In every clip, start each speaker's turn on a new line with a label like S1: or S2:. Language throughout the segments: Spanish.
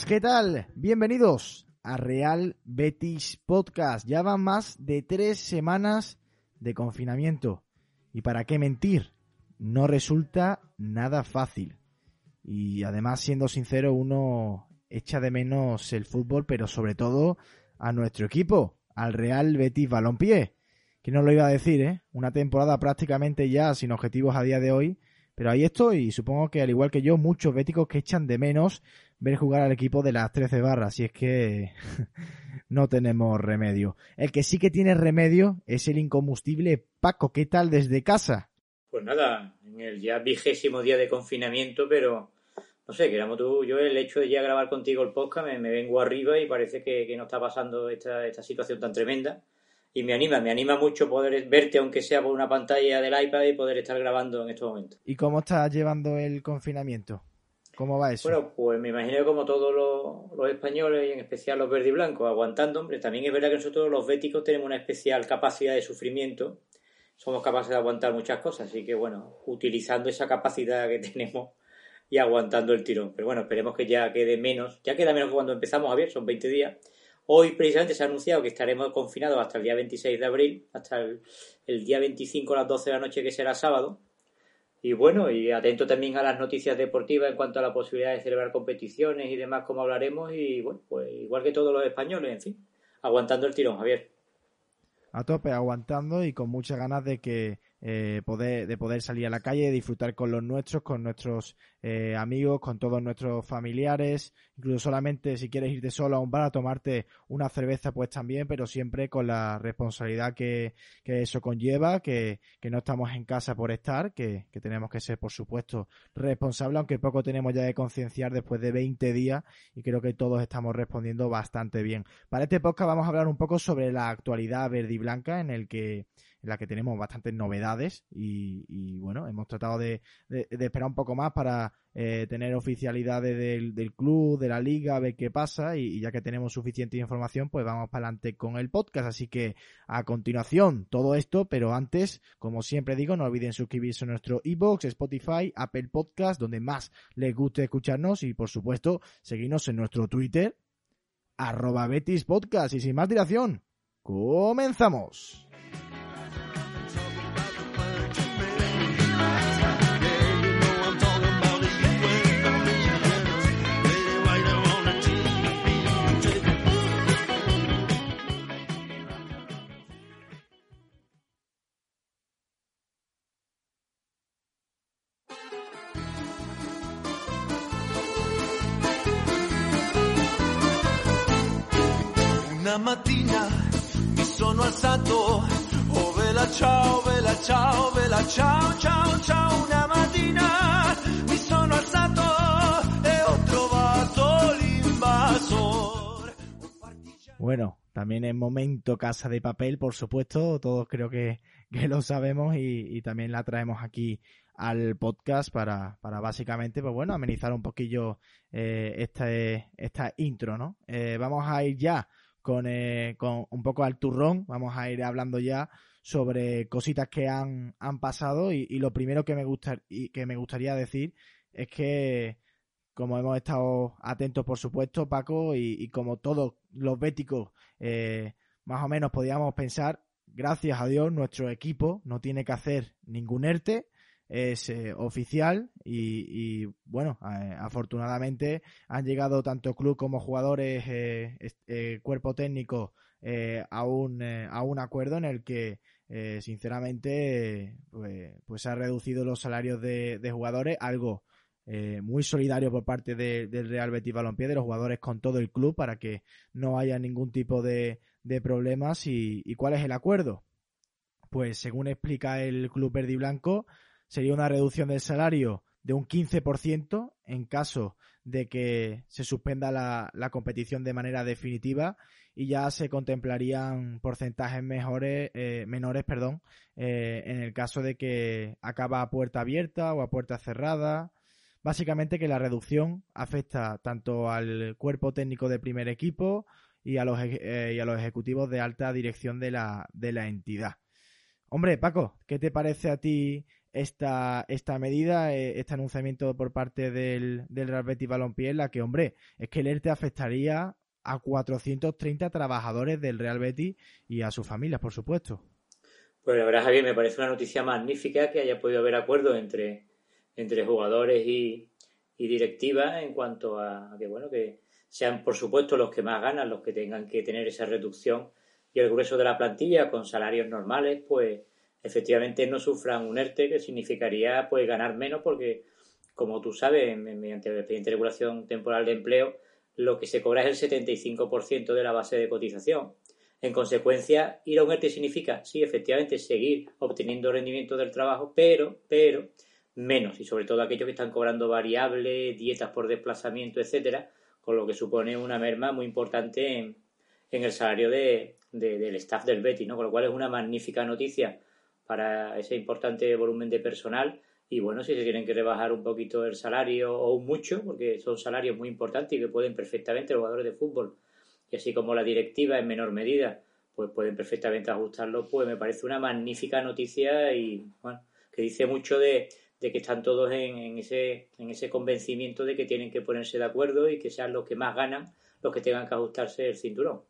S1: ¿qué tal? Bienvenidos a Real Betis Podcast. Ya van más de tres semanas de confinamiento. ¿Y para qué mentir? No resulta nada fácil. Y además, siendo sincero, uno echa de menos el fútbol, pero sobre todo a nuestro equipo, al Real Betis Balompié. Que no lo iba a decir, ¿eh? Una temporada prácticamente ya sin objetivos a día de hoy. Pero ahí estoy y supongo que al igual que yo, muchos béticos que echan de menos ver jugar al equipo de las 13 barras. Y es que no tenemos remedio. El que sí que tiene remedio es el incombustible Paco. ¿Qué tal desde casa?
S2: Pues nada, en el ya vigésimo día de confinamiento, pero no sé, que tú, yo el hecho de ya grabar contigo el podcast me, vengo arriba y parece que, que no está pasando esta, esta situación tan tremenda y me anima, me anima mucho poder verte, aunque sea por una pantalla del iPad y poder estar grabando en estos momentos.
S1: ¿Y cómo estás llevando el confinamiento? ¿Cómo va eso?
S2: Bueno, pues me imagino como todos los, españoles y en especial los verdes y blancos, aguantando, hombre. También es verdad que nosotros los béticos tenemos una especial capacidad de sufrimiento. Somos capaces de aguantar muchas cosas, así que bueno, utilizando esa capacidad que tenemos y aguantando el tirón. Pero bueno, esperemos que ya quede menos. Ya queda menos cuando empezamos a ver, son 20 días Hoy precisamente se ha anunciado que estaremos confinados hasta el día 26 de abril, hasta el, día 25 a las 12 de la noche que será sábado. Y bueno, y atento también a las noticias deportivas en cuanto a la posibilidad de celebrar competiciones y demás, como hablaremos. Y bueno, pues igual que todos los españoles, en fin, aguantando el tirón, Javier.
S1: A tope, aguantando y con muchas ganas de que eh, poder, de poder salir a la calle, disfrutar con los nuestros, con nuestros eh, amigos, con todos nuestros familiares, incluso solamente si quieres irte solo a un bar a tomarte una cerveza, pues también, pero siempre con la responsabilidad que, que eso conlleva, que, que, no estamos en casa por estar, que, que tenemos que ser, por supuesto, responsables, aunque poco tenemos ya de concienciar después de 20 días y creo que todos estamos respondiendo bastante bien. Para este podcast vamos a hablar un poco sobre la actualidad verde y blanca en el que en la que tenemos bastantes novedades y, bueno, hemos tratado de, esperar un poco más para eh, tener oficialidades del, club, de la liga, ver qué pasa y, ya que tenemos suficiente información, pues vamos para adelante con el podcast. Así que a continuación todo esto, pero antes, como siempre digo, no olviden suscribirse a nuestro iBox, Spotify, Apple Podcast, donde más les guste escucharnos y por supuesto seguirnos en nuestro Twitter, arroba Betis Podcast y sin más dilación, comenzamos. Mi sono alzato, oh vela ciao, vela ciao, vela ciao, ciao, ciao, una mattina mi sono alzato e ho trovato l'invasor. Bueno, también es momento Casa de Papel, por supuesto, todos creo que, que lo sabemos y, y, también la traemos aquí al podcast para, para básicamente, pues bueno, amenizar un poquillo eh, este, esta intro, ¿no? Eh, vamos a ir ya con, eh, con un poco al turrón. Vamos a ir hablando ya sobre cositas que han, han pasado y, lo primero que me, gusta, y que me gustaría decir es que como hemos estado atentos por supuesto Paco y, como todos los béticos eh, más o menos podíamos pensar gracias a Dios nuestro equipo no tiene que hacer ningún ERTE es eh, oficial y, bueno, eh, afortunadamente han llegado tanto club como jugadores, eh, cuerpo técnico a, un, a un acuerdo en el que sinceramente pues, pues, ha reducido los salarios de, jugadores, algo muy solidario por parte del Real Betis Balompié, de los jugadores con todo el club para que no haya ningún tipo de, de problemas. Y, ¿Y cuál es el acuerdo? Pues según explica el club verde y blanco, sería una reducción del salario de un 15% en caso de que se suspenda la, competición de manera definitiva y ya se contemplarían porcentajes mejores, eh, menores perdón, eh, en el caso de que acaba a puerta abierta o a puerta cerrada. Básicamente que la reducción afecta tanto al cuerpo técnico del primer equipo y a los, eh, y a los ejecutivos de alta dirección de la, de la entidad. Hombre, Paco, ¿qué te parece a ti esta, esta medida, eh, este anunciamiento por parte del, del Real Betis Balompié, en la que, hombre, es que el ERTE afectaría a 430 trabajadores del Real Betis y a sus familias, por supuesto.
S2: Pues la verdad, Javier, me parece una noticia magnífica que haya podido haber acuerdo entre, entre jugadores y, y directiva en cuanto a, que, bueno, que sean, por supuesto, los que más ganan, los que tengan que tener esa reducción y el grueso de la plantilla con salarios normales, pues efectivamente no sufran un ERTE, que significaría pues ganar menos porque, como tú sabes, mediante el expediente de regulación temporal de empleo, lo que se cobra es el 75% de la base de cotización. En consecuencia, ir a un ERTE significa, sí, efectivamente, seguir obteniendo rendimiento del trabajo, pero, pero, menos, y sobre todo aquellos que están cobrando variables, dietas por desplazamiento, etcétera, con lo que supone una merma muy importante en, el salario de, del staff del Betis, ¿no? Con lo cual es una magnífica noticia para ese importante volumen de personal. Y bueno, si se tienen que rebajar un poquito el salario o mucho, porque son salarios muy importantes y que pueden perfectamente los jugadores de fútbol, y así como la directiva en menor medida, pues pueden perfectamente ajustarlo, pues me parece una magnífica noticia y bueno, que dice mucho de, que están todos en, ese, en ese convencimiento de que tienen que ponerse de acuerdo y que sean los que más ganan los que tengan que ajustarse el cinturón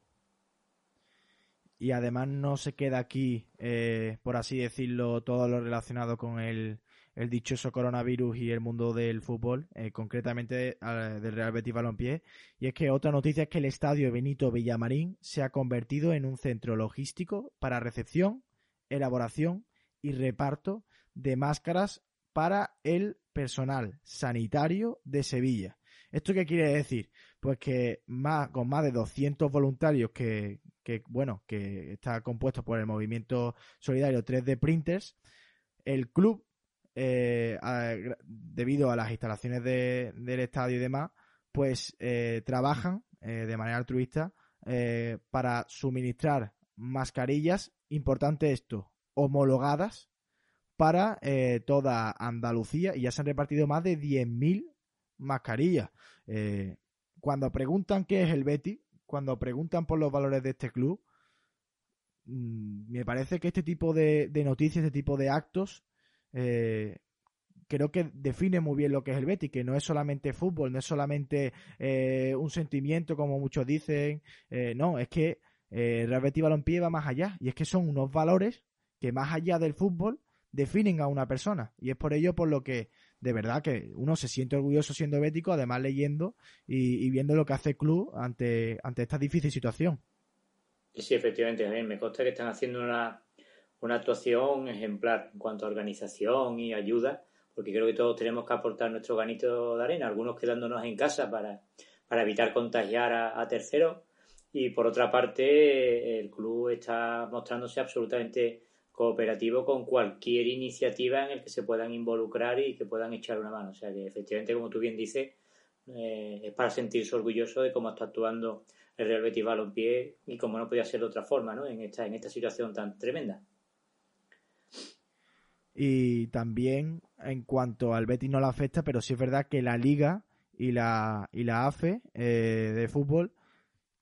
S1: y además no se queda aquí, eh, por así decirlo, todo lo relacionado con el, dichoso coronavirus y el mundo del fútbol, eh, concretamente del Real Betis Balompié. Y es que otra noticia es que el estadio Benito Villamarín se ha convertido en un centro logístico para recepción, elaboración y reparto de máscaras para el personal sanitario de Sevilla. ¿Esto qué quiere decir? Pues que más, con más de 200 voluntarios que, que bueno, que está compuesto por el movimiento solidario 3D Printers, el club, eh, debido a las instalaciones del estadio y demás, pues eh, trabajan eh, de manera altruista para suministrar mascarillas, importante esto, homologadas para toda Andalucía y ya se han repartido más de 10.000 mascarillas. cuando preguntan qué es el Betty, cuando preguntan por los valores de este club, mm, me parece que este tipo de, noticias, este tipo de actos, eh, creo que define muy bien lo que es el Betis, que no es solamente fútbol, no es solamente eh, un sentimiento, como muchos dicen, eh, no, es que el Real Betis Balompié va más allá, y es que son unos valores que más allá del fútbol definen a una persona, y es por ello por lo que de verdad que uno se siente orgulloso siendo bético, además leyendo y, viendo lo que hace el club ante, ante esta difícil situación.
S2: Sí, efectivamente, me consta que están haciendo una, una actuación ejemplar en cuanto a organización y ayuda, porque creo que todos tenemos que aportar nuestro ganito de arena, algunos quedándonos en casa para, para evitar contagiar a, a terceros, y por otra parte, el club está mostrándose absolutamente cooperativo con cualquier iniciativa en el que se puedan involucrar y que puedan echar una mano. O sea que efectivamente, como tú bien dices, eh, es para sentirse orgulloso de cómo está actuando el Real Betis Balompié y cómo no podía ser de otra forma, ¿no? En esta, en esta situación tan tremenda.
S1: Y también en cuanto al Betis no le afecta, pero sí es verdad que la Liga y la, y la AFE eh, de fútbol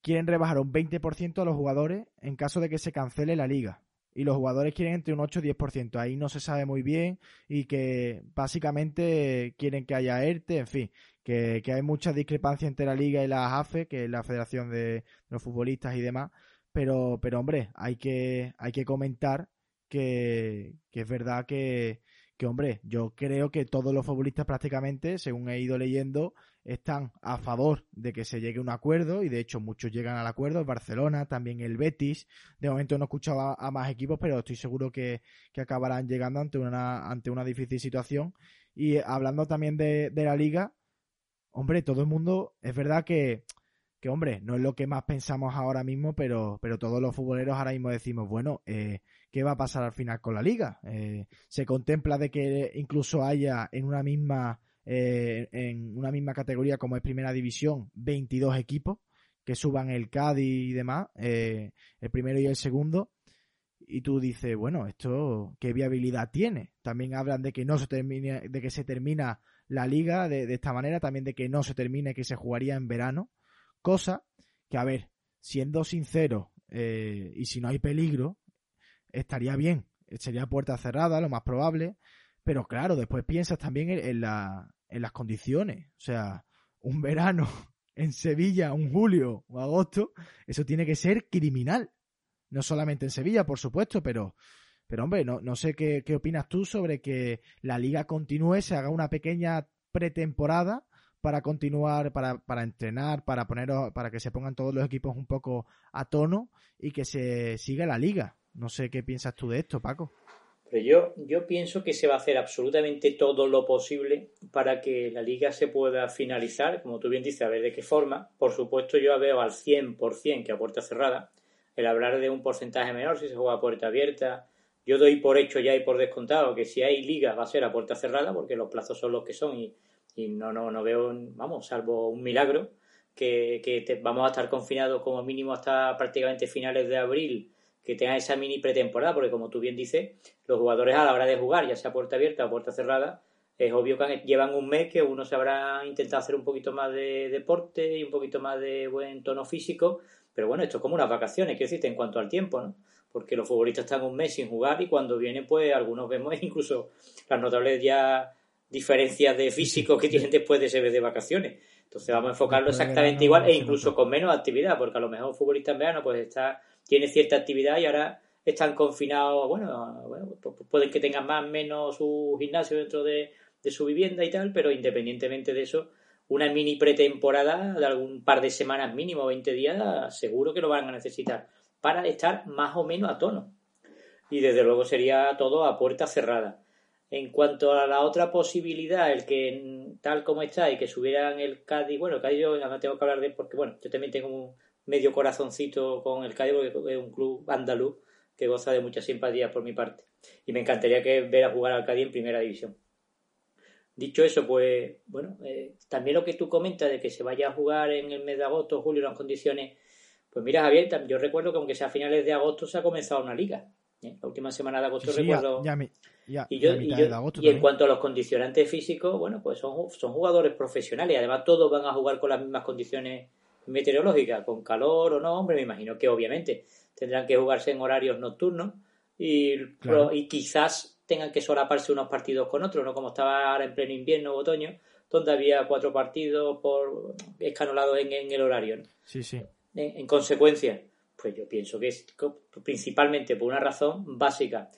S1: quieren rebajar un 20% a los jugadores en caso de que se cancele la liga y los jugadores quieren entre un 8 y 10%. Ahí no se sabe muy bien y que básicamente quieren que haya ERTE, en fin, que, hay mucha discrepancia entre la liga y la AFE, que es la Federación de los Futbolistas y demás. Pero, pero hombre, hay que, hay que comentar que, que es verdad que, que, hombre, yo creo que todos los futbolistas prácticamente, según he ido leyendo, están a favor de que se llegue a un acuerdo y de hecho muchos llegan al acuerdo, Barcelona, también el Betis, de momento no he escuchado a, más equipos, pero estoy seguro que, acabarán llegando ante una, ante una difícil situación. Y hablando también de, de la liga, hombre, todo el mundo, es verdad que que hombre, no es lo que más pensamos ahora mismo, pero, pero todos los futboleros ahora mismo decimos, bueno, eh, ¿qué va a pasar al final con la liga? Eh, se contempla de que incluso haya en una misma, eh, en una misma categoría como es primera división, 22 equipos que suban el Cádiz y demás, el primero y el segundo. Y tú dices, bueno, esto qué viabilidad tiene. También hablan de que no se termine, de que se termina la liga de, de esta manera, también de que no se termine, que se jugaría en verano Cosa que, a ver, siendo sincero, y si no hay peligro, estaría bien. Sería puerta cerrada, lo más probable. Pero claro, después piensas también en, la, en las condiciones. O sea, un verano en Sevilla, un julio o agosto, eso tiene que ser criminal. No solamente en Sevilla, por supuesto, pero, pero hombre, no, no sé qué, qué opinas tú sobre que la liga continúe, se haga una pequeña pretemporada para continuar, para, para entrenar, para poner, para que se pongan todos los equipos un poco a tono y que se siga la liga. No sé qué piensas tú de esto, Paco.
S2: Pero yo, yo pienso que se va a hacer absolutamente todo lo posible para que la liga se pueda finalizar, como tú bien dices, a ver de qué forma. Por supuesto, yo veo al 100% que a puerta cerrada. El hablar de un porcentaje menor si se juega a puerta abierta, yo doy por hecho ya y por descontado que si hay liga va a ser a puerta cerrada porque los plazos son los que son y y no, no, no veo, vamos, salvo un milagro, que, que vamos a estar confinados como mínimo hasta prácticamente finales de abril, que tenga esa mini pretemporada, porque como tú bien dices, los jugadores a la hora de jugar, ya sea puerta abierta o puerta cerrada, es obvio que llevan un mes que uno se habrá intentado hacer un poquito más de deporte y un poquito más de buen tono físico, pero bueno, esto es como unas vacaciones, quiero decirte, en cuanto al tiempo, ¿no? Porque los futbolistas están un mes sin jugar y cuando vienen, pues algunos vemos incluso las notables ya diferencias de físico que tienen después de ese mes de vacaciones. Entonces vamos a enfocarlo exactamente igual e incluso con menos actividad, porque a lo mejor un futbolista en verano pues está, tiene cierta actividad y ahora están confinados, bueno, bueno pues, pueden que tengan más o menos su gimnasio dentro de, de su vivienda y tal, pero independientemente de eso, una mini pretemporada de algún par de semanas mínimo, 20 días, seguro que lo van a necesitar para estar más o menos a tono. Y desde luego sería todo a puerta cerrada. En cuanto a la otra posibilidad, el que tal como está y que subieran el Cádiz, bueno, el Cádiz yo no tengo que hablar de porque, bueno, yo también tengo un medio corazoncito con el Cádiz porque es un club andaluz que goza de mucha simpatía por mi parte. Y me encantaría que ver a jugar al Cádiz en primera división. Dicho eso, pues, bueno, eh, también lo que tú comentas de que se vaya a jugar en el mes de agosto, julio, las condiciones, pues mira, Javier, yo recuerdo que aunque sea a finales de agosto se ha comenzado una liga. ¿eh? La última semana de agosto recuerdo. y, en cuanto a los condicionantes físicos, bueno, pues son, son jugadores profesionales y además todos van a jugar con las mismas condiciones meteorológicas, con calor o no, hombre, me imagino que obviamente tendrán que jugarse en horarios nocturnos y, y quizás tengan que solaparse unos partidos con otros, no como estaba ahora en pleno invierno o otoño, donde había cuatro partidos por escanolados en, en el horario.
S1: Sí, sí.
S2: en consecuencia, pues yo pienso que es principalmente por una razón básica.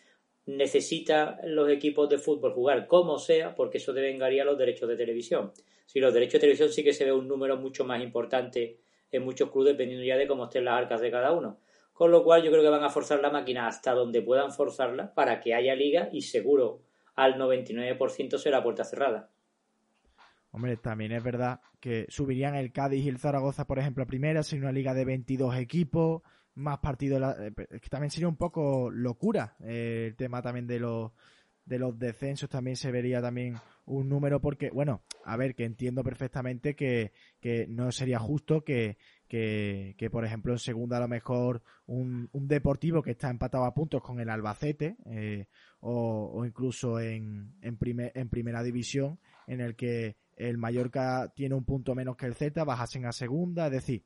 S2: Necesita los equipos de fútbol jugar como sea, porque eso devengaría los derechos de televisión. Si los derechos de televisión sí que se ve un número mucho más importante en muchos clubes, dependiendo ya de cómo estén las arcas de cada uno. Con lo cual yo creo que van a forzar la máquina hasta donde puedan forzarla para que haya liga y seguro al 99% será puerta cerrada.
S1: Hombre, también es verdad que subirían el Cádiz y el Zaragoza, por ejemplo, a primera, sería una liga de 22 equipos, más partidos. Eh, que también sería un poco locura eh, el tema también de los de los descensos también se vería también un número porque, bueno, a ver, que entiendo perfectamente que, que no sería justo que, que, que, por ejemplo, en segunda a lo mejor un, un deportivo que está empatado a puntos con el Albacete eh, o, incluso en, en, primer, en primera división en el que el Mallorca tiene un punto menos que el Z, bajasen a segunda, es decir,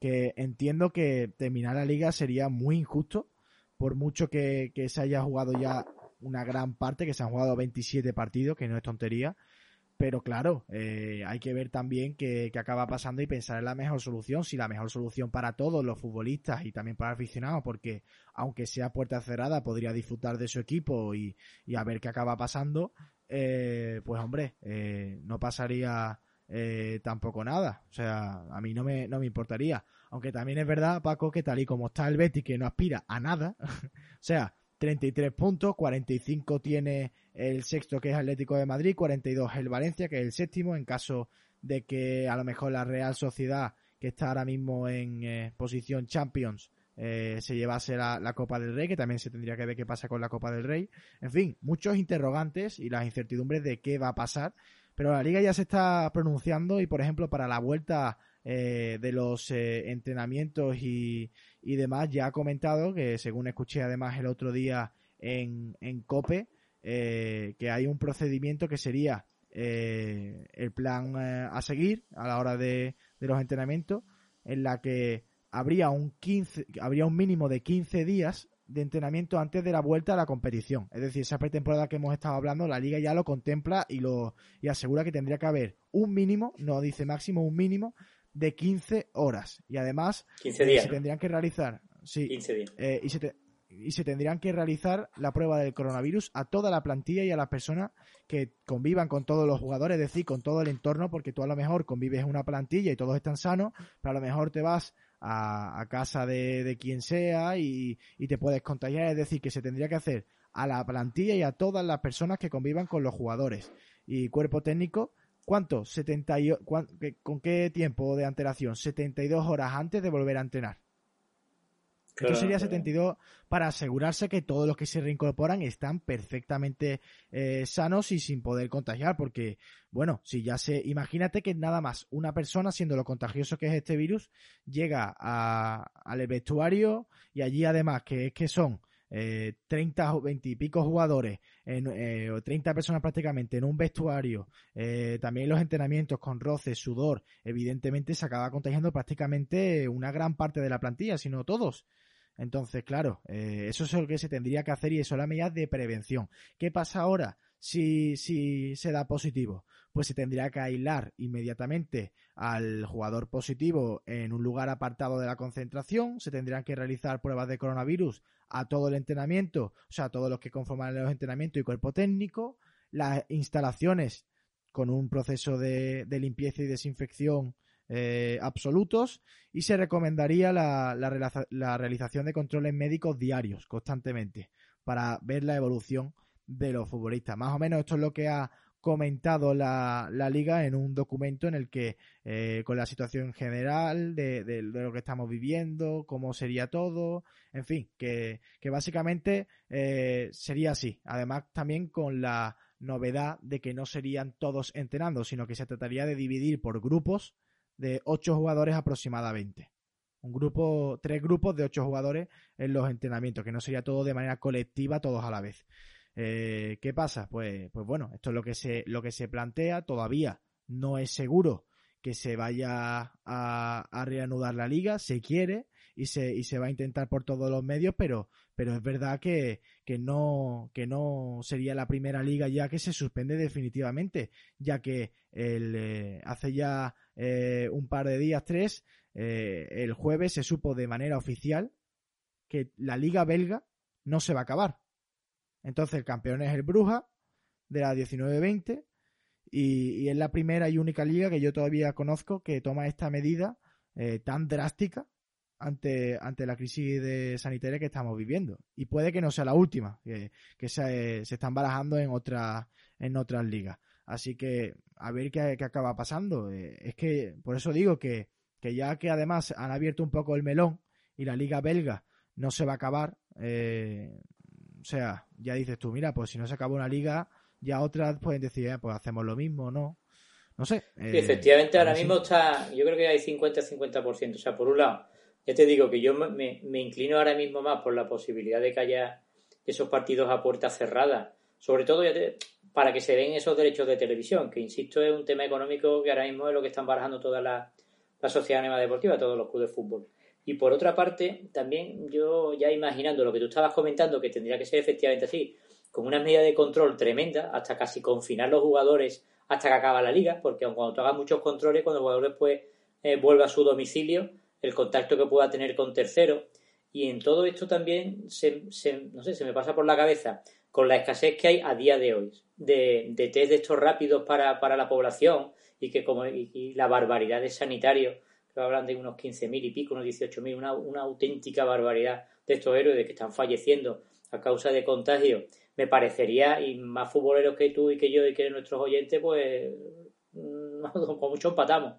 S1: que entiendo que terminar la liga sería muy injusto, por mucho que, se haya jugado ya una gran parte, que se han jugado 27 partidos, que no es tontería, pero claro, eh, hay que ver también qué, acaba pasando y pensar en la mejor solución, si la mejor solución para todos los futbolistas y también para aficionados, porque aunque sea puerta cerrada, podría disfrutar de su equipo y, y a ver qué acaba pasando, eh, pues hombre, eh, no pasaría eh, tampoco nada. O sea, a mí no me, no me importaría. Aunque también es verdad, Paco, que tal y como está el Betis, que no aspira a nada, o sea, 33 puntos, 45 tiene el sexto que es Atlético de Madrid, 42 el Valencia que es el séptimo, en caso de que a lo mejor la Real Sociedad, que está ahora mismo en posición Champions, eh, se llevase la, Copa del Rey, que también se tendría que ver qué pasa con la Copa del Rey. En fin, muchos interrogantes y las incertidumbres de qué va a pasar. Pero la liga ya se está pronunciando y, por ejemplo, para la vuelta eh, de los eh, entrenamientos y, y, demás, ya ha comentado que, según escuché además el otro día en, en COPE, que hay un procedimiento que sería el plan a seguir a la hora de, de los entrenamientos, en la que habría un 15, habría un mínimo de 15 días de entrenamiento antes de la vuelta a la competición. Es decir, esa pretemporada que hemos estado hablando, la liga ya lo contempla y lo y asegura que tendría que haber un mínimo, no dice máximo, un mínimo de 15 horas. Y además,
S2: 15
S1: eh,
S2: días,
S1: se
S2: ¿no?
S1: tendrían que realizar, sí,
S2: 15 días.
S1: eh, y, se te- y se tendrían que realizar la prueba del coronavirus a toda la plantilla y a las personas que convivan con todos los jugadores, es decir, con todo el entorno, porque tú a lo mejor convives en una plantilla y todos están sanos, pero a lo mejor te vas a, a casa de, de quien sea y, y te puedes contagiar, es decir, que se tendría que hacer a la plantilla y a todas las personas que convivan con los jugadores. Y cuerpo técnico, ¿cuánto? 70 y- cuán- ¿Con qué tiempo de antelación? 72 horas antes de volver a entrenar. Esto
S2: Claro,
S1: sería
S2: claro.
S1: 72 para asegurarse que todos los que se reincorporan están perfectamente eh, sanos y sin poder contagiar, porque, bueno, si ya se, imagínate que nada más una persona, siendo lo contagioso que es este virus, llega a- al vestuario y allí además que es que son eh, 30 o 20 y pico jugadores, eh, o 30 personas prácticamente en un vestuario, eh, también los entrenamientos con roces, sudor, evidentemente se acaba contagiando prácticamente una gran parte de la plantilla, si no todos. Entonces, claro, eh, eso es lo que se tendría que hacer y eso es la medida de prevención. ¿Qué pasa ahora si, si se da positivo? Pues se tendría que aislar inmediatamente al jugador positivo en un lugar apartado de la concentración, se tendrían que realizar pruebas de coronavirus a todo el entrenamiento, o sea, a todos los que conforman los entrenamientos y cuerpo técnico, las instalaciones con un proceso de, limpieza y desinfección eh, absolutos y se recomendaría la, la realización de controles médicos diarios constantemente para ver la evolución de los futbolistas. Más o menos esto es lo que ha comentado la, la liga en un documento en el que eh, con la situación general de, de- lo que estamos viviendo, cómo sería todo, en fin, que, que básicamente eh, sería así. Además también con la novedad de que no serían todos entrenando, sino que se trataría de dividir por grupos de ocho jugadores aproximadamente. Un grupo, tres grupos de ocho jugadores en los entrenamientos, que no sería todo de manera colectiva, todos a la vez. Eh, ¿Qué pasa? Pues, pues bueno, esto es lo que se, lo que se plantea. Todavía no es seguro que se vaya a, a reanudar la liga, se quiere y se, y se va a intentar por todos los medios, pero, pero es verdad que, que no, que no sería la primera liga ya que se suspende definitivamente, ya que el, eh, hace ya eh, un par de días, tres, eh, el jueves se supo de manera oficial que la liga belga no se va a acabar. Entonces el campeón es el Bruja de la 19-20 y, y es la primera y única liga que yo todavía conozco que toma esta medida eh, tan drástica ante, ante la crisis de sanitaria que estamos viviendo. Y puede que no sea la última, que, que se, se están barajando en, otras en otras ligas. Así que a ver qué, qué acaba pasando. Eh, es que por eso digo que, que ya que además han abierto un poco el melón y la liga belga no se va a acabar, eh, o sea, ya dices tú, mira, pues si no se acaba una liga, ya otras pueden decir, eh, pues hacemos lo mismo, ¿no? No sé.
S2: Sí,
S1: eh,
S2: efectivamente, ahora mismo está, yo creo que hay 50-50%. O sea, por un lado, ya te digo que yo me- me, inclino ahora mismo más por la posibilidad de que haya esos partidos a puerta cerrada, sobre todo ya te- para que se den esos derechos de televisión, que insisto es un tema económico que ahora mismo es lo que están barajando toda la, la sociedad anónima deportiva, todos los clubes de fútbol. Y por otra parte, también yo ya imaginando lo que tú estabas comentando, que tendría que ser efectivamente así, con una medida de control tremenda, hasta casi confinar los jugadores hasta que acaba la liga, porque aun cuando tú hagas muchos controles, cuando el jugador después eh, vuelva a su domicilio, el contacto que pueda tener con terceros. Y en todo esto también se, se- no sé, se me pasa por la cabeza con la escasez que hay a día de hoy de, de test de estos rápidos para, para la población y que como y, y la barbaridad de sanitarios que hablan de unos 15.000 y pico, unos 18.000, una, una auténtica barbaridad de estos héroes que están falleciendo a causa de contagio. Me parecería, y más futboleros que tú y que yo y que nuestros oyentes, pues con mucho empatamos.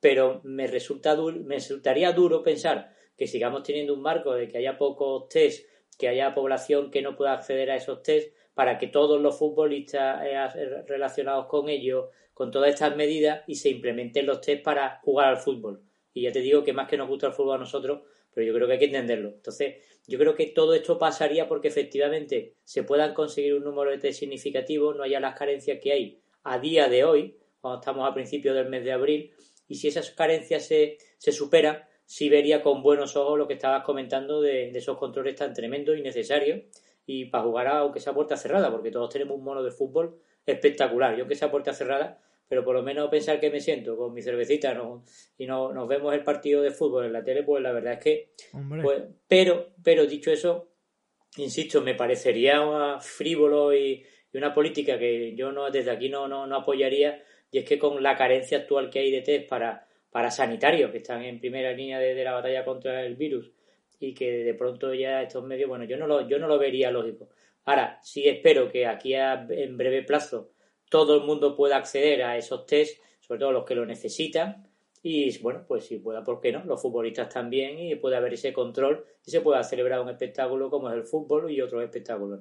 S2: Pero me, resulta du- me resultaría duro pensar que sigamos teniendo un marco de que haya pocos test, que haya población que no pueda acceder a esos test, para que todos los futbolistas eh, relacionados con ellos, con todas estas medidas, y se implementen los test para jugar al fútbol. Y ya te digo que más que nos gusta el fútbol a nosotros, pero yo creo que hay que entenderlo. Entonces, yo creo que todo esto pasaría porque efectivamente se puedan conseguir un número de test significativo, no haya las carencias que hay a día de hoy, cuando estamos a principios del mes de abril, y si esas carencias se, se superan, sí vería con buenos ojos lo que estabas comentando de, esos controles tan tremendos y necesarios y para jugar a, aunque sea puerta cerrada, porque todos tenemos un mono de fútbol espectacular. Yo que sea puerta cerrada, pero por lo menos pensar que me siento con mi cervecita no, y no, nos vemos el partido de fútbol en la tele, pues la verdad es que... Pues, pero, pero dicho eso, insisto, me parecería frívolo y, una política que yo no desde aquí no, no, no apoyaría, y es que con la carencia actual que hay de test para para sanitarios que están en primera línea de, la batalla contra el virus y que de pronto ya estos medios, bueno, yo no lo, yo no lo vería lógico. Ahora, sí espero que aquí en breve plazo todo el mundo pueda acceder a esos test, sobre todo los que lo necesitan, y bueno, pues si pueda, ¿por qué no? Los futbolistas también, y puede haber ese control y se pueda celebrar un espectáculo como es el fútbol y otros espectáculos.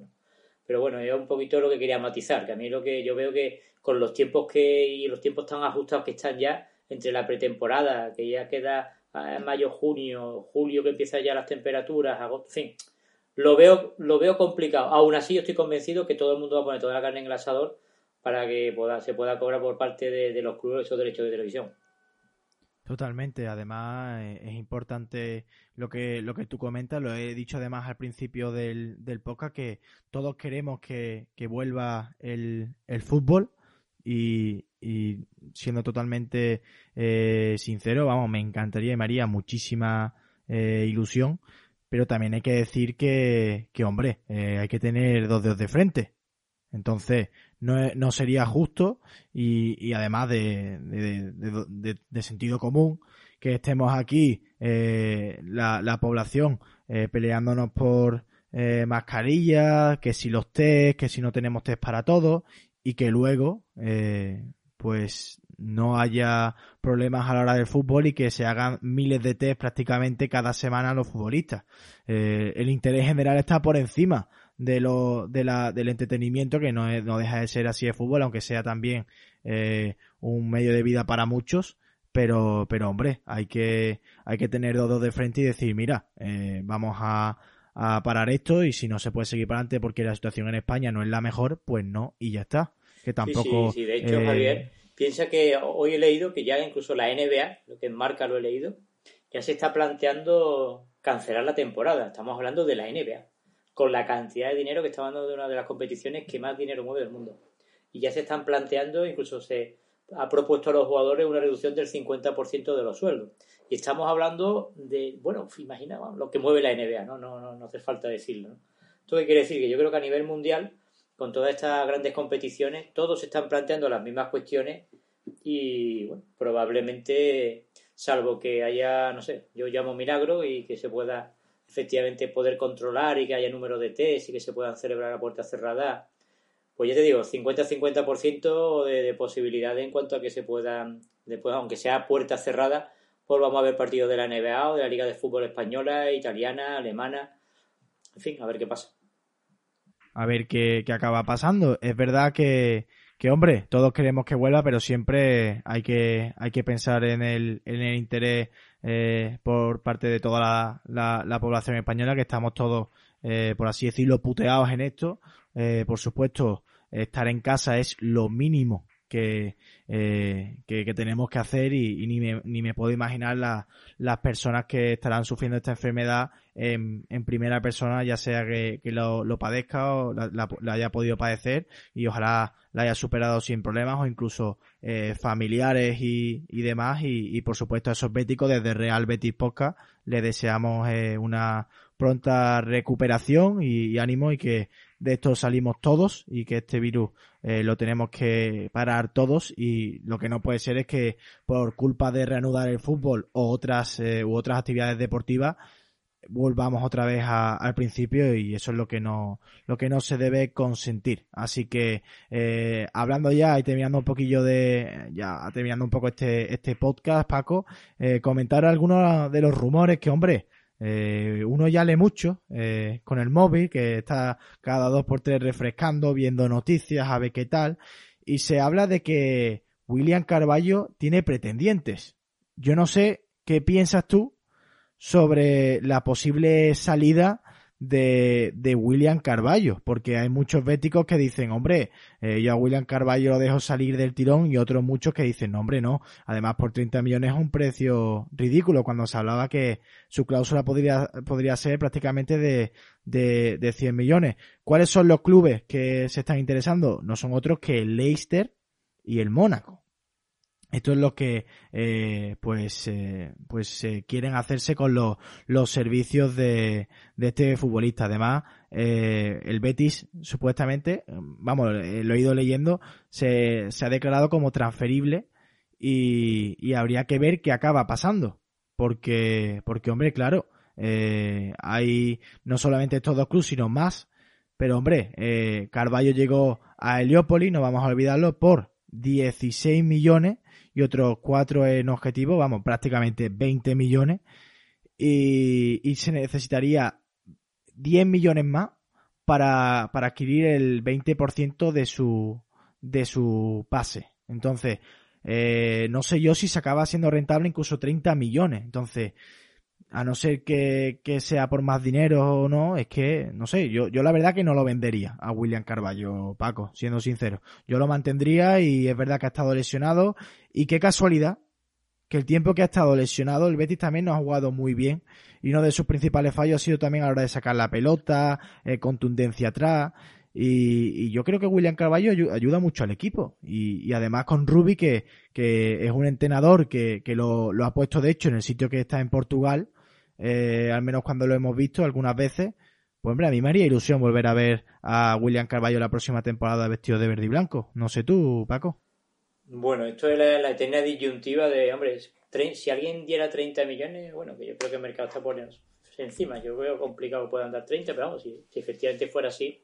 S2: Pero bueno, es un poquito lo que quería matizar, que a mí lo que yo veo que con los tiempos que y los tiempos tan ajustados que están ya, entre la pretemporada, que ya queda en mayo, junio, julio, que empiezan ya las temperaturas, agosto, en fin, lo veo, lo veo complicado. Aún así, yo estoy convencido que todo el mundo va a poner toda la carne en el asador para que pueda, se pueda cobrar por parte de, los clubes esos derechos de televisión.
S1: Totalmente, además eh, es importante lo que, lo que tú comentas, lo he dicho además al principio del, del podcast, que todos queremos que, que vuelva el, el fútbol y, y siendo totalmente eh, sincero, vamos, me encantaría y me haría muchísima eh, ilusión, pero también hay que decir que, que hombre, eh, hay que tener dos dedos de frente. Entonces, no, no sería justo y, y además de, de, de, sentido común que estemos aquí, la, la población, peleándonos por mascarillas, que si los test, que si no tenemos test para todos y que luego pues no haya problemas a la hora del fútbol y que se hagan miles de test prácticamente cada semana los futbolistas. Eh, el interés general está por encima de lo, de la, del entretenimiento, que no, no deja de ser así de fútbol, aunque sea también eh, un medio de vida para muchos. Pero, pero hombre, hay que, hay que tener dos de frente y decir, mira, eh, vamos a, a parar esto y si no se puede seguir para adelante porque la situación en España no es la mejor, pues no, y ya está que tampoco...
S2: Sí, sí, de hecho, Javier, eh, piensa que hoy he leído que ya incluso la NBA, lo que en marca lo he leído, ya se está planteando cancelar la temporada. Estamos hablando de la NBA, con la cantidad de dinero que está dando de una de las competiciones que más dinero mueve el mundo. Y ya se están planteando, incluso se ha propuesto a los jugadores una reducción del 50% de los sueldos. Y estamos hablando de, bueno, imagina lo que mueve la NBA, ¿no? No, no, no hace falta decirlo. ¿no? ¿Esto qué quiere decir? Que yo creo que a nivel mundial con todas estas grandes competiciones, todos están planteando las mismas cuestiones y bueno, probablemente, salvo que haya, no sé, yo llamo milagro y que se pueda efectivamente poder controlar y que haya número de test y que se puedan celebrar a puerta cerrada, pues ya te digo, 50-50% de, de posibilidad en cuanto a que se puedan, después, aunque sea puerta cerrada, pues vamos a ver partidos de la NBA o de la Liga de Fútbol Española, italiana, alemana, en fin, a ver qué pasa
S1: a ver qué, qué acaba pasando. Es verdad que, que, hombre, todos queremos que vuelva, pero siempre hay que, hay que pensar en el, en el interés eh, por parte de toda la, la, población española, que estamos todos, eh, por así decirlo, puteados en esto. Eh, por supuesto, estar en casa es lo mínimo que, eh, que, tenemos que hacer y, ni, me, ni, me, puedo imaginar las personas que estarán sufriendo esta enfermedad en, en primera persona, ya sea que, que lo, lo, padezca o la, haya podido padecer y ojalá la haya superado sin problemas o incluso eh, familiares y, y demás. Y, y, por supuesto a esos béticos desde Real Betis Podcast les deseamos eh, una pronta recuperación y, ánimo y que de esto salimos todos y que este virus eh, lo tenemos que parar todos y lo que no puede ser es que por culpa de reanudar el fútbol o otras eh, u otras actividades deportivas volvamos otra vez al principio y eso es lo que no lo que no se debe consentir. Así que eh, hablando ya y terminando un poquillo de ya terminando un poco este este podcast Paco eh, comentar algunos de los rumores que hombre eh, uno ya lee mucho eh, con el móvil, que está cada dos por tres refrescando, viendo noticias, a ver qué tal, y se habla de que William Carballo tiene pretendientes. Yo no sé qué piensas tú sobre la posible salida de, de William Carballo, porque hay muchos béticos que dicen, hombre, eh, yo a William Carballo lo dejo salir del tirón y otros muchos que dicen, no, hombre, no. Además, por 30 millones es un precio ridículo cuando se hablaba que su cláusula podría, podría ser prácticamente de, de, de 100 millones. ¿Cuáles son los clubes que se están interesando? No son otros que el Leicester y el Mónaco. Esto es lo que eh, pues eh, pues eh, quieren hacerse con los, servicios de, este futbolista. Además, el Betis supuestamente, vamos, lo he ido leyendo, se, ha declarado como transferible y, habría que ver qué acaba pasando. Porque, porque hombre, claro, hay no solamente estos dos clubes, sino más. Pero hombre, Carballo llegó a Heliópolis, no vamos a olvidarlo, por 16 millones y otros cuatro en objetivo, vamos, prácticamente 20 millones. Y, y se necesitaría 10 millones más para, para adquirir el 20% de su, de su pase. Entonces, eh, no sé yo si se acaba siendo rentable incluso 30 millones. Entonces, a no ser que, que, sea por más dinero o no, es que, no sé, yo, yo la verdad que no lo vendería a William Carballo, Paco, siendo sincero. Yo lo mantendría y es verdad que ha estado lesionado y qué casualidad que el tiempo que ha estado lesionado, el Betis también no ha jugado muy bien y uno de sus principales fallos ha sido también a la hora de sacar la pelota, eh, contundencia atrás. Y, y, yo creo que William Carballo ayuda mucho al equipo. Y, y además con Rubi, que, que, es un entrenador que, que lo, lo, ha puesto de hecho en el sitio que está en Portugal, eh, al menos cuando lo hemos visto algunas veces, pues hombre, a mí me haría ilusión volver a ver a William Carballo la próxima temporada vestido de verde y blanco. No sé tú, Paco.
S2: Bueno, esto es la, la eterna disyuntiva de, hombre, si alguien diera 30 millones, bueno, que yo creo que el mercado está por encima. Yo veo complicado que puedan dar 30, pero vamos, si, efectivamente fuera así,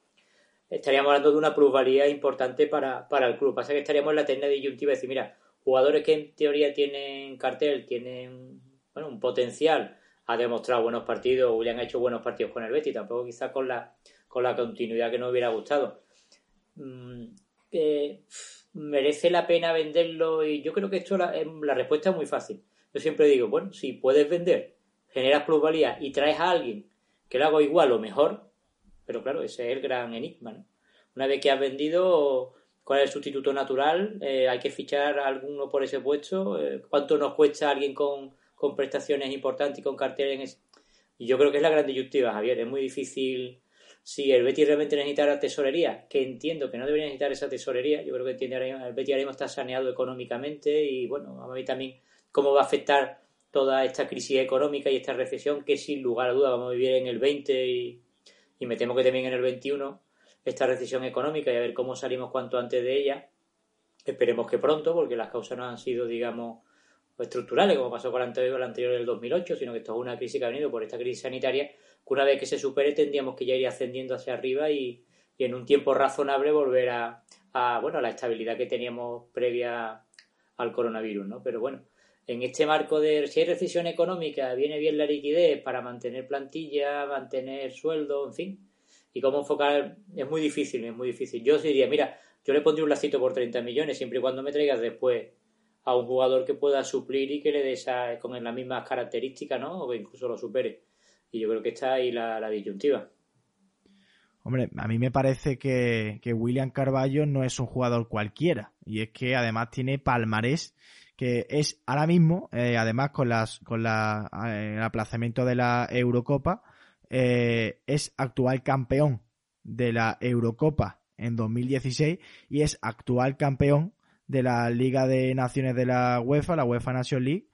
S2: estaríamos hablando de una plusvalía importante para, para el club. Pasa que estaríamos en la eterna disyuntiva de decir, mira, jugadores que en teoría tienen cartel, tienen bueno, un potencial ha demostrado buenos partidos, William ha hecho buenos partidos con el Betis, tampoco quizás con la, con la continuidad que nos hubiera gustado. Mm, eh, ¿Merece la pena venderlo? Y yo creo que esto la, la, respuesta es muy fácil. Yo siempre digo, bueno, si puedes vender, generas plusvalía y traes a alguien que lo haga igual o mejor, pero claro, ese es el gran enigma. ¿no? Una vez que has vendido, ¿cuál es el sustituto natural? Eh, hay que fichar a alguno por ese puesto. Eh, ¿Cuánto nos cuesta alguien con con prestaciones importantes y con carteles. Y yo creo que es la gran disyuntiva, Javier. Es muy difícil. Si el Betis realmente necesita tesorería, que entiendo que no debería necesitar esa tesorería, yo creo que entiende el Betis ahora mismo saneado económicamente y bueno, a mí también cómo va a afectar toda esta crisis económica y esta recesión que sin lugar a duda vamos a vivir en el 20 y, y me temo que también en el 21 esta recesión económica y a ver cómo salimos cuanto antes de ella. Esperemos que pronto, porque las causas no han sido, digamos, estructurales, como pasó con el anterior, el anterior del 2008, sino que esto es una crisis que ha venido por esta crisis sanitaria, que una vez que se supere tendríamos que ya ir ascendiendo hacia arriba y, y en un tiempo razonable volver a, a, bueno, a la estabilidad que teníamos previa al coronavirus, ¿no? Pero bueno, en este marco de si hay recesión económica, viene bien la liquidez para mantener plantilla, mantener sueldo, en fin, y cómo enfocar, es muy difícil, es muy difícil. Yo diría, mira, yo le pondría un lacito por 30 millones, siempre y cuando me traigas después a un jugador que pueda suplir y que le dé esa, con las mismas características, ¿no? O que incluso lo supere. Y yo creo que está ahí la, la disyuntiva.
S1: Hombre, a mí me parece que, que, William Carballo no es un jugador cualquiera. Y es que además tiene palmarés que es ahora mismo, eh, además con las con la, eh, el aplazamiento de la Eurocopa, eh, es actual campeón de la Eurocopa en 2016 y es actual campeón de la Liga de Naciones de la UEFA, la UEFA Nation League,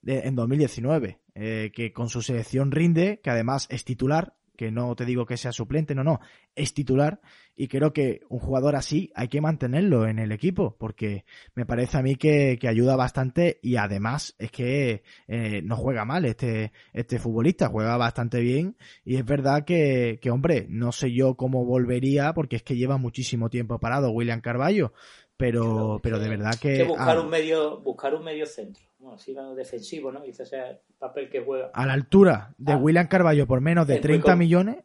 S1: de, en 2019, eh, que con su selección rinde, que además es titular, que no te digo que sea suplente, no, no, es titular y creo que un jugador así hay que mantenerlo en el equipo porque me parece a mí que, que ayuda bastante y además es que eh, no juega mal este, este futbolista, juega bastante bien y es verdad que, que, hombre, no sé yo cómo volvería porque es que lleva muchísimo tiempo parado William Carballo, pero, pero de verdad que...
S2: que buscar, ah, un medio, buscar un medio centro, bueno, así defensivo, ¿no? Quizás sea el papel que juega.
S1: A la altura de ah, William Carballo por menos de 30 millones.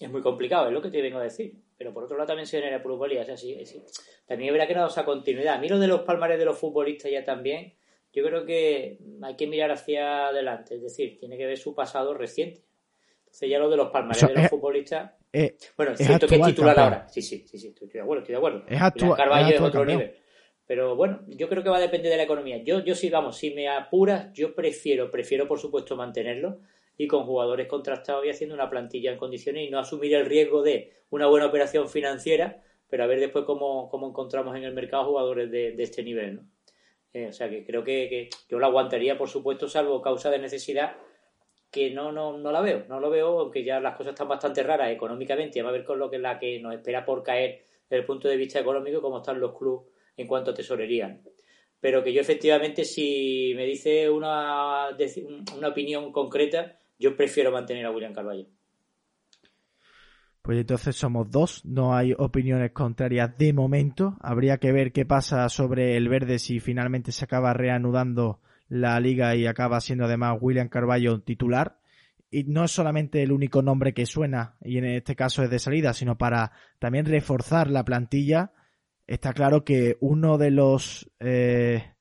S2: Es muy complicado, es lo que te vengo a decir. Pero por otro lado también se genera plusvalía, o sea, sí, sí. También habrá que darnos a continuidad. A mí lo de los palmares de los futbolistas ya también, yo creo que hay que mirar hacia adelante, es decir, tiene que ver su pasado reciente. ya lo de los palmares de los futbolistas. Bueno, es cierto que es titular ahora. Sí, sí, sí, sí, estoy de acuerdo, estoy de acuerdo.
S1: Es actual. Carvalho es, otro nivel.
S2: Pero bueno, yo creo que va a depender de la economía. Yo, yo sí, vamos, si me apuras, yo prefiero, prefiero por supuesto mantenerlo y con jugadores contrastados y haciendo una plantilla en condiciones y no asumir el riesgo de una buena operación financiera, pero a ver después cómo, cómo encontramos en el mercado jugadores de, de este nivel, ¿no? Eh, o sea que creo que, que, yo lo aguantaría, por supuesto, salvo causa de necesidad, que no, no, no la veo, no lo veo, aunque ya las cosas están bastante raras económicamente, va a ver con lo que la que nos espera por caer desde el punto de vista económico, cómo están los clubes en cuanto a tesorería. Pero que yo efectivamente, si me dice una, una opinión concreta, yo prefiero mantener a William Carvalho.
S1: Pues entonces somos dos, no hay opiniones contrarias de momento. Habría que ver qué pasa sobre el verde si finalmente se acaba reanudando la liga y acaba siendo además William Carballo titular. Y no es solamente el único nombre que suena, y en este caso es de salida, sino para también reforzar la plantilla. Está claro que uno de los eh,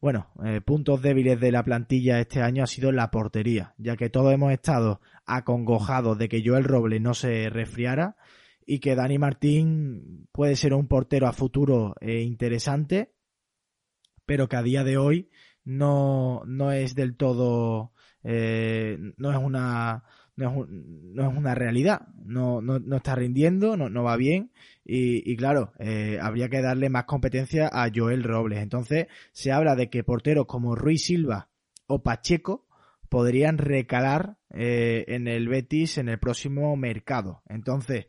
S1: bueno, eh, puntos débiles de la plantilla este año ha sido la portería, ya que todos hemos estado acongojados de que Joel Roble no se resfriara y que Dani Martín puede ser un portero a futuro eh, interesante, pero que a día de hoy no, no es del todo, eh, no es una no es, no es una realidad, no, no, no está rindiendo, no, no va bien y, y claro, eh, habría que darle más competencia a Joel Robles. Entonces se habla de que porteros como Ruiz Silva o Pacheco podrían recalar eh, en el Betis en el próximo mercado. Entonces,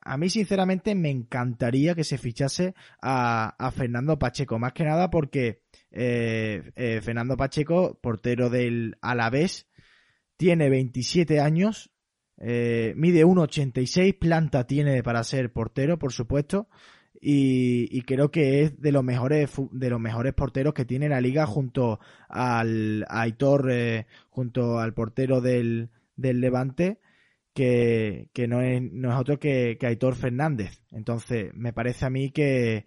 S1: a mí sinceramente me encantaría que se fichase a, a Fernando Pacheco, más que nada porque eh, eh, Fernando Pacheco, portero del Alavés, tiene 27 años, eh, mide 1,86, planta tiene para ser portero, por supuesto, y, creo que es de los mejores de los mejores porteros que tiene la liga junto al Aitor, eh, junto al portero del, del Levante, que, que no, es, no es otro que, que Aitor Fernández. Entonces, me parece a mí que,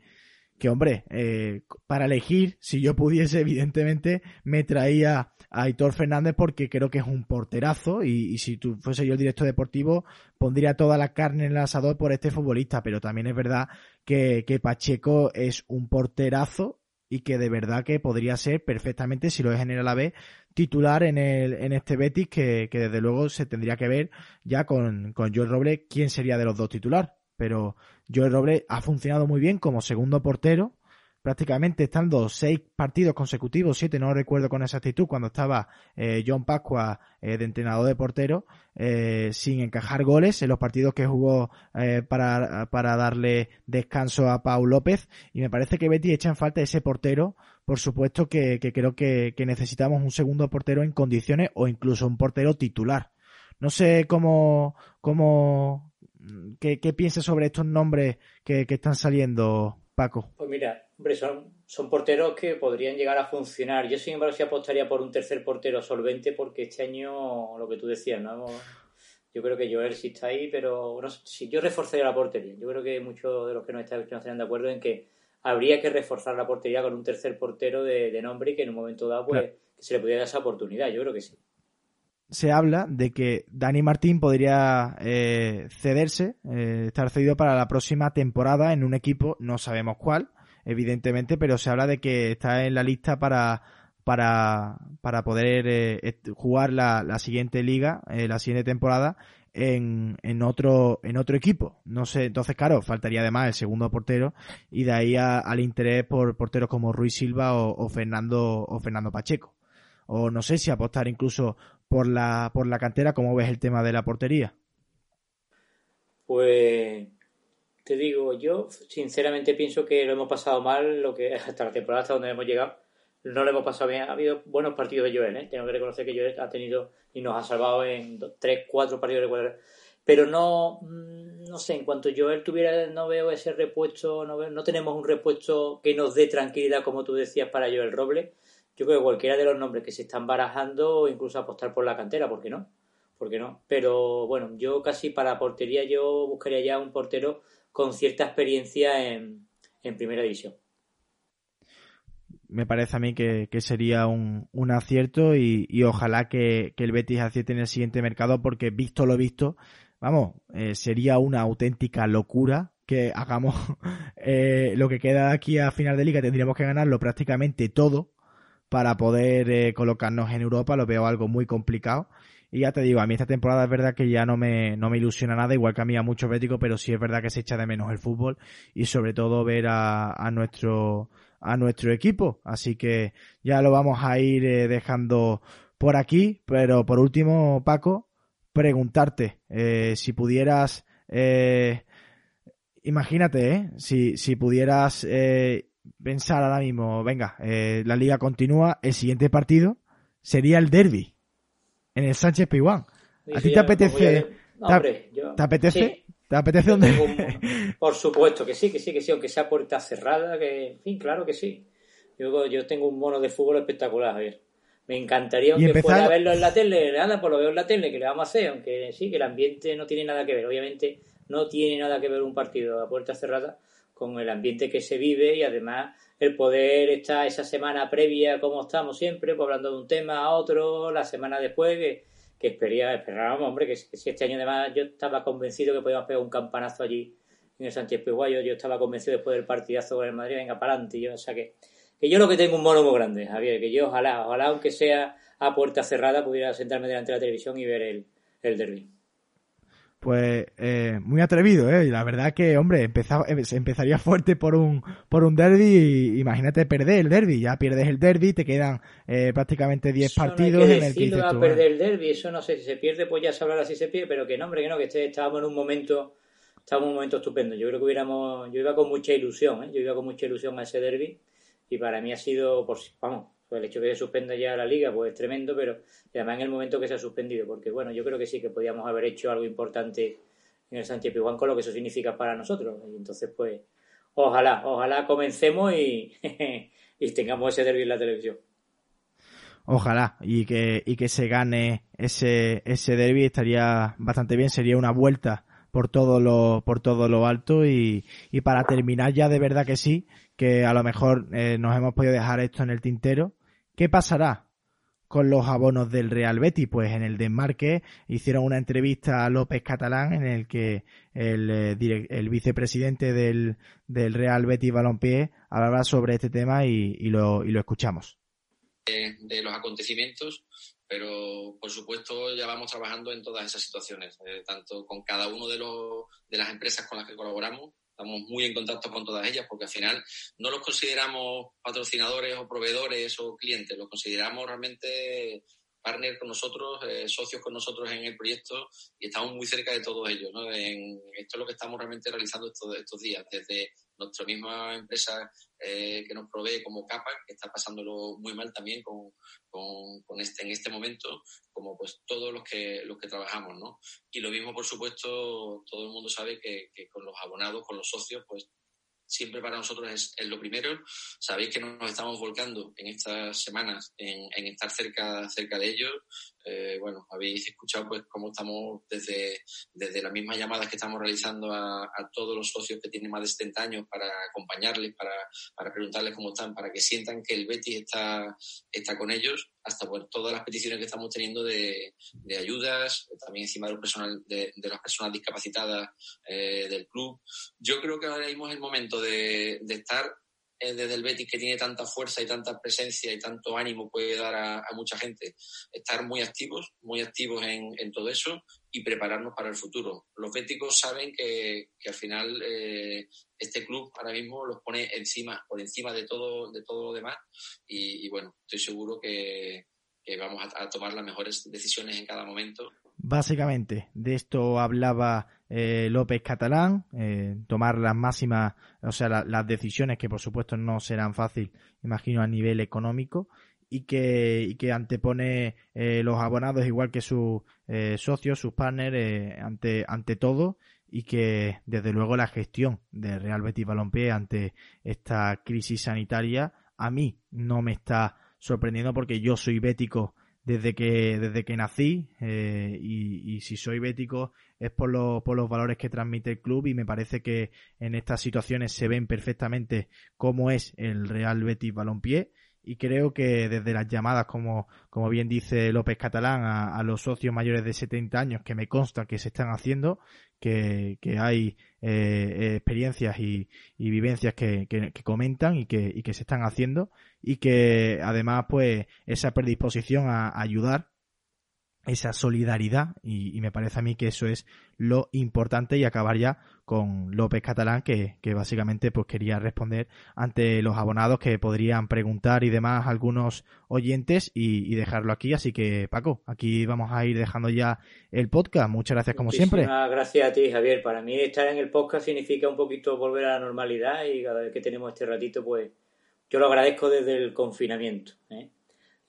S1: que hombre, eh, para elegir, si yo pudiese, evidentemente, me traía a Aitor Fernández porque creo que es un porterazo y, si tú fuese yo el director deportivo pondría toda la carne en el asador por este futbolista, pero también es verdad que, Pacheco es un porterazo y que de verdad que podría ser perfectamente, si lo es en el titular en, el, en este Betis que, desde luego se tendría que ver ya con, con Joel Robles quién sería de los dos titular. Pero Joel Robles ha funcionado muy bien como segundo portero prácticamente estando seis partidos consecutivos, siete, no recuerdo con exactitud, cuando estaba eh, John Pascua eh, de entrenador de portero, eh, sin encajar goles en los partidos que jugó para, para darle descanso a Pau López. Y me parece que Betty echa en falta ese portero, por supuesto que, creo que, necesitamos un segundo portero en condiciones o incluso un portero titular. No sé cómo, cómo, qué, qué piensas sobre estos nombres que, que están saliendo, Paco.
S2: Pues mira, Hombre, son, son porteros que podrían llegar a funcionar. Yo, sin embargo, sí apostaría por un tercer portero solvente porque este año, lo que tú decías, ¿no? Yo creo que Joel sí está ahí, pero no, si yo reforzaría la portería. Yo creo que muchos de los que nos están no estarían de acuerdo en que habría que reforzar la portería con un tercer portero de, nombre y que en un momento dado pues, que se le pudiera dar esa oportunidad. Yo creo que sí.
S1: Se habla de que Dani Martín podría eh, cederse, eh, estar cedido para la próxima temporada en un equipo, no sabemos cuál, evidentemente, pero se habla de que está en la lista para para, para poder eh, jugar la, la, siguiente liga, eh, la siguiente temporada en, en otro en otro equipo. No sé, entonces claro, faltaría además el segundo portero y de ahí al interés por porteros como Ruiz Silva o, Fernando o Fernando Pacheco. O no sé si apostar incluso por la por la cantera, ¿cómo ves el tema de la portería?
S2: Pues te digo, yo sinceramente pienso que lo hemos pasado mal, lo que hasta la temporada hasta donde hemos llegado, no lo hemos pasado bien. Ha habido buenos partidos de Joel, ¿eh? tengo que reconocer que Joel ha tenido y nos ha salvado en tres, cuatro partidos de cuadra. Pero no, mm, no sé, en cuanto Joel tuviera, no veo ese repuesto, no, no tenemos un repuesto que nos dé tranquilidad, como tú decías, para Joel Roble. Yo creo que cualquiera de los nombres que se están barajando, incluso apostar por la cantera, ¿por qué no? ¿Por qué no? Pero bueno, yo casi para portería yo buscaría ya un portero con cierta experiencia en, primera división.
S1: me parece a mí que, sería un, un acierto y, y ojalá que, que, el Betis acierte en el siguiente mercado porque visto lo visto, vamos, eh, sería una auténtica locura que hagamos eh, lo que queda aquí a final de liga, tendríamos que ganarlo prácticamente todo para poder eh, colocarnos en Europa, lo veo algo muy complicado. Y ya te digo, a mí esta temporada es verdad que ya no me, no me ilusiona nada, igual que a mí a muchos béticos, pero sí es verdad que se echa de menos el fútbol y sobre todo ver a, a nuestro, a nuestro equipo. Así que ya lo vamos a ir eh, dejando por aquí, pero por último, Paco, preguntarte eh, si pudieras, eh, imagínate, ¿eh? si, si pudieras eh, pensar ahora mismo, venga, eh, la liga continúa, el siguiente partido sería el derby en el Sánchez Piguán. ¿A ti te apetece? ¿Te apetece? ¿Te apetece dónde?
S2: Por supuesto que sí, que sí, que sí, aunque sea puerta cerrada, que, en fin, claro que sí. Yo, yo tengo un mono de fútbol espectacular, Javier. Me encantaría aunque fuera a verlo en la tele, nada, pues lo veo en la tele, que le vamos a hacer, aunque sí, que el ambiente no tiene nada que ver. Obviamente no tiene nada que ver un partido a puerta cerrada con el ambiente que se vive y además el poder estar esa semana previa como estamos siempre, pues hablando de un tema a otro, la semana después, que, que esperábamos, hombre, que, si este año además yo estaba convencido que podíamos pegar un campanazo allí en el Sánchez Piguayo, yo estaba convencido después del partidazo con el Madrid, venga para adelante, yo, o sea que, que yo lo que tengo un mono muy grande, Javier, que yo ojalá, ojalá aunque sea a puerta cerrada pudiera sentarme delante de la televisión y ver el, el derby.
S1: Pues eh, muy atrevido, ¿eh? La verdad que, hombre, empezaba, eh, empezaría fuerte por un, por un derby y imagínate perder el derby. Ya pierdes el derby, te quedan eh, prácticamente 10 partidos
S2: en el que dices a perder el derby, eso no sé si se pierde, pues ya se hablará si se pierde, pero que no, hombre, que no, que este, estábamos en un momento, estábamos en un momento estupendo. Yo creo que hubiéramos, yo iba con mucha ilusión, ¿eh? Yo iba con mucha ilusión a ese derby y para mí ha sido, por, vamos, pues el hecho de que se suspenda ya la liga pues es tremendo, pero además en el momento que se ha suspendido, porque bueno, yo creo que sí que podíamos haber hecho algo importante en el Sánchez Pizjuán con lo que eso significa para nosotros. Y entonces, pues, ojalá, ojalá comencemos y, y tengamos ese derby en la televisión.
S1: Ojalá, y que, y que se gane ese, ese derby estaría bastante bien, sería una vuelta por todo lo, por todo lo alto y, y para terminar ya de verdad que sí, que a lo mejor eh, nos hemos podido dejar esto en el tintero, ¿Qué pasará con los abonos del Real Betis? Pues en el desmarque hicieron una entrevista a López Catalán en el que el, eh, vicepresidente del, Real Betis Balompié hablaba sobre este tema y, lo, y lo, escuchamos.
S3: De, los acontecimientos, pero por supuesto ya vamos trabajando en todas esas situaciones, eh, tanto con cada uno de, los, de las empresas con las que colaboramos estamos muy en contacto con todas ellas porque al final no los consideramos patrocinadores o proveedores o clientes, los consideramos realmente partner con nosotros, eh, socios con nosotros en el proyecto y estamos muy cerca de todos ellos. ¿no? En, esto es lo que estamos realmente realizando estos, estos días, desde nuestra misma empresa eh, que nos provee como capa, que está pasándolo muy mal también con, con, con, este, en este momento, como pues todos los que, los que trabajamos, ¿no? Y lo mismo, por supuesto, todo el mundo sabe que, que con los abonados, con los socios, pues siempre para nosotros es, lo primero. Sabéis que nos estamos volcando en estas semanas en, estar cerca, cerca de ellos. Eh, bueno, habéis escuchado pues cómo estamos desde, desde las mismas llamadas que estamos realizando a, todos los socios que tienen más de 70 años para acompañarles, para, para preguntarles cómo están, para que sientan que el Betis está, está con ellos hasta por todas las peticiones que estamos teniendo de, de ayudas, también encima de, personal, de, de las personas discapacitadas eh, del club. Yo creo que ahora mismo es el momento de, de estar desde el Betis que tiene tanta fuerza y tanta presencia y tanto ánimo puede dar a, mucha gente, estar muy activos, muy activos en, todo eso y prepararnos para el futuro. Los béticos saben que, al final eh, este club ahora mismo los pone encima, por encima de todo, de todo lo demás y, bueno, estoy seguro que, vamos a tomar las mejores decisiones en cada momento
S1: Básicamente, de esto hablaba eh, López Catalán, eh, tomar las máximas, o sea, la, las decisiones que por supuesto no serán fáciles, imagino, a nivel económico, y que, y que antepone eh, los abonados igual que sus eh, socios, sus partners, ante, ante todo, y que desde luego la gestión de Real Betis Balompié ante esta crisis sanitaria a mí no me está sorprendiendo porque yo soy bético desde que, desde que nací eh, y, y, si soy bético es por, lo, por los valores que transmite el club y me parece que en estas situaciones se ven perfectamente cómo es el Real Betis Balompié y creo que desde las llamadas, como, como bien dice López Catalán, a, los socios mayores de 70 años, que me consta que se están haciendo, que, que hay eh, experiencias y, vivencias que, que, comentan y que, y que se están haciendo, y que además, pues, esa predisposición a ayudar esa solidaridad y, me parece a mí que eso es lo importante y acabar ya con López Catalán que, que, básicamente pues quería responder ante los abonados que podrían preguntar y demás algunos oyentes y, dejarlo aquí. Así que Paco aquí vamos a ir dejando ya el podcast. Muchas gracias como siempre.
S2: Gracias a ti Javier. Para mí estar en el podcast significa un poquito volver a la normalidad y cada vez que tenemos este ratito pues yo lo agradezco desde el confinamiento ¿eh?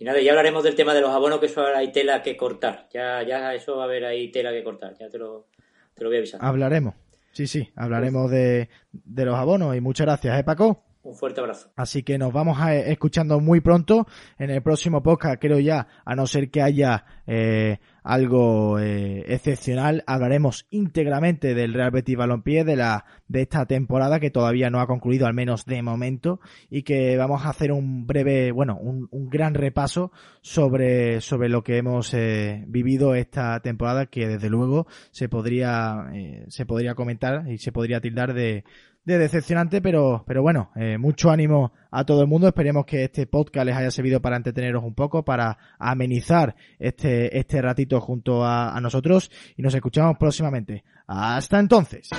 S2: Y nada, ya hablaremos del tema de los abonos, que eso hay tela que cortar. Ya, ya eso va a haber ahí tela que cortar. Ya te lo, te lo voy a avisar.
S1: Hablaremos. Sí, sí, hablaremos de, de los abonos y muchas gracias, ¿eh, Paco?
S2: Un fuerte abrazo.
S1: Así que nos vamos a escuchando muy pronto en el próximo podcast, creo ya, a no ser que haya eh, algo eh, excepcional, hablaremos íntegramente del Real Betis Balompié de la de esta temporada que todavía no ha concluido, al menos de momento, y que vamos a hacer un breve, bueno, un, un gran repaso sobre sobre lo que hemos eh, vivido esta temporada, que desde luego se podría se podría comentar y se podría tildar de de decepcionante, pero, pero bueno, eh, mucho ánimo a todo el mundo. Esperemos que este podcast les haya servido para entreteneros un poco, para amenizar este, este ratito junto a, a nosotros y nos escuchamos próximamente. Hasta entonces.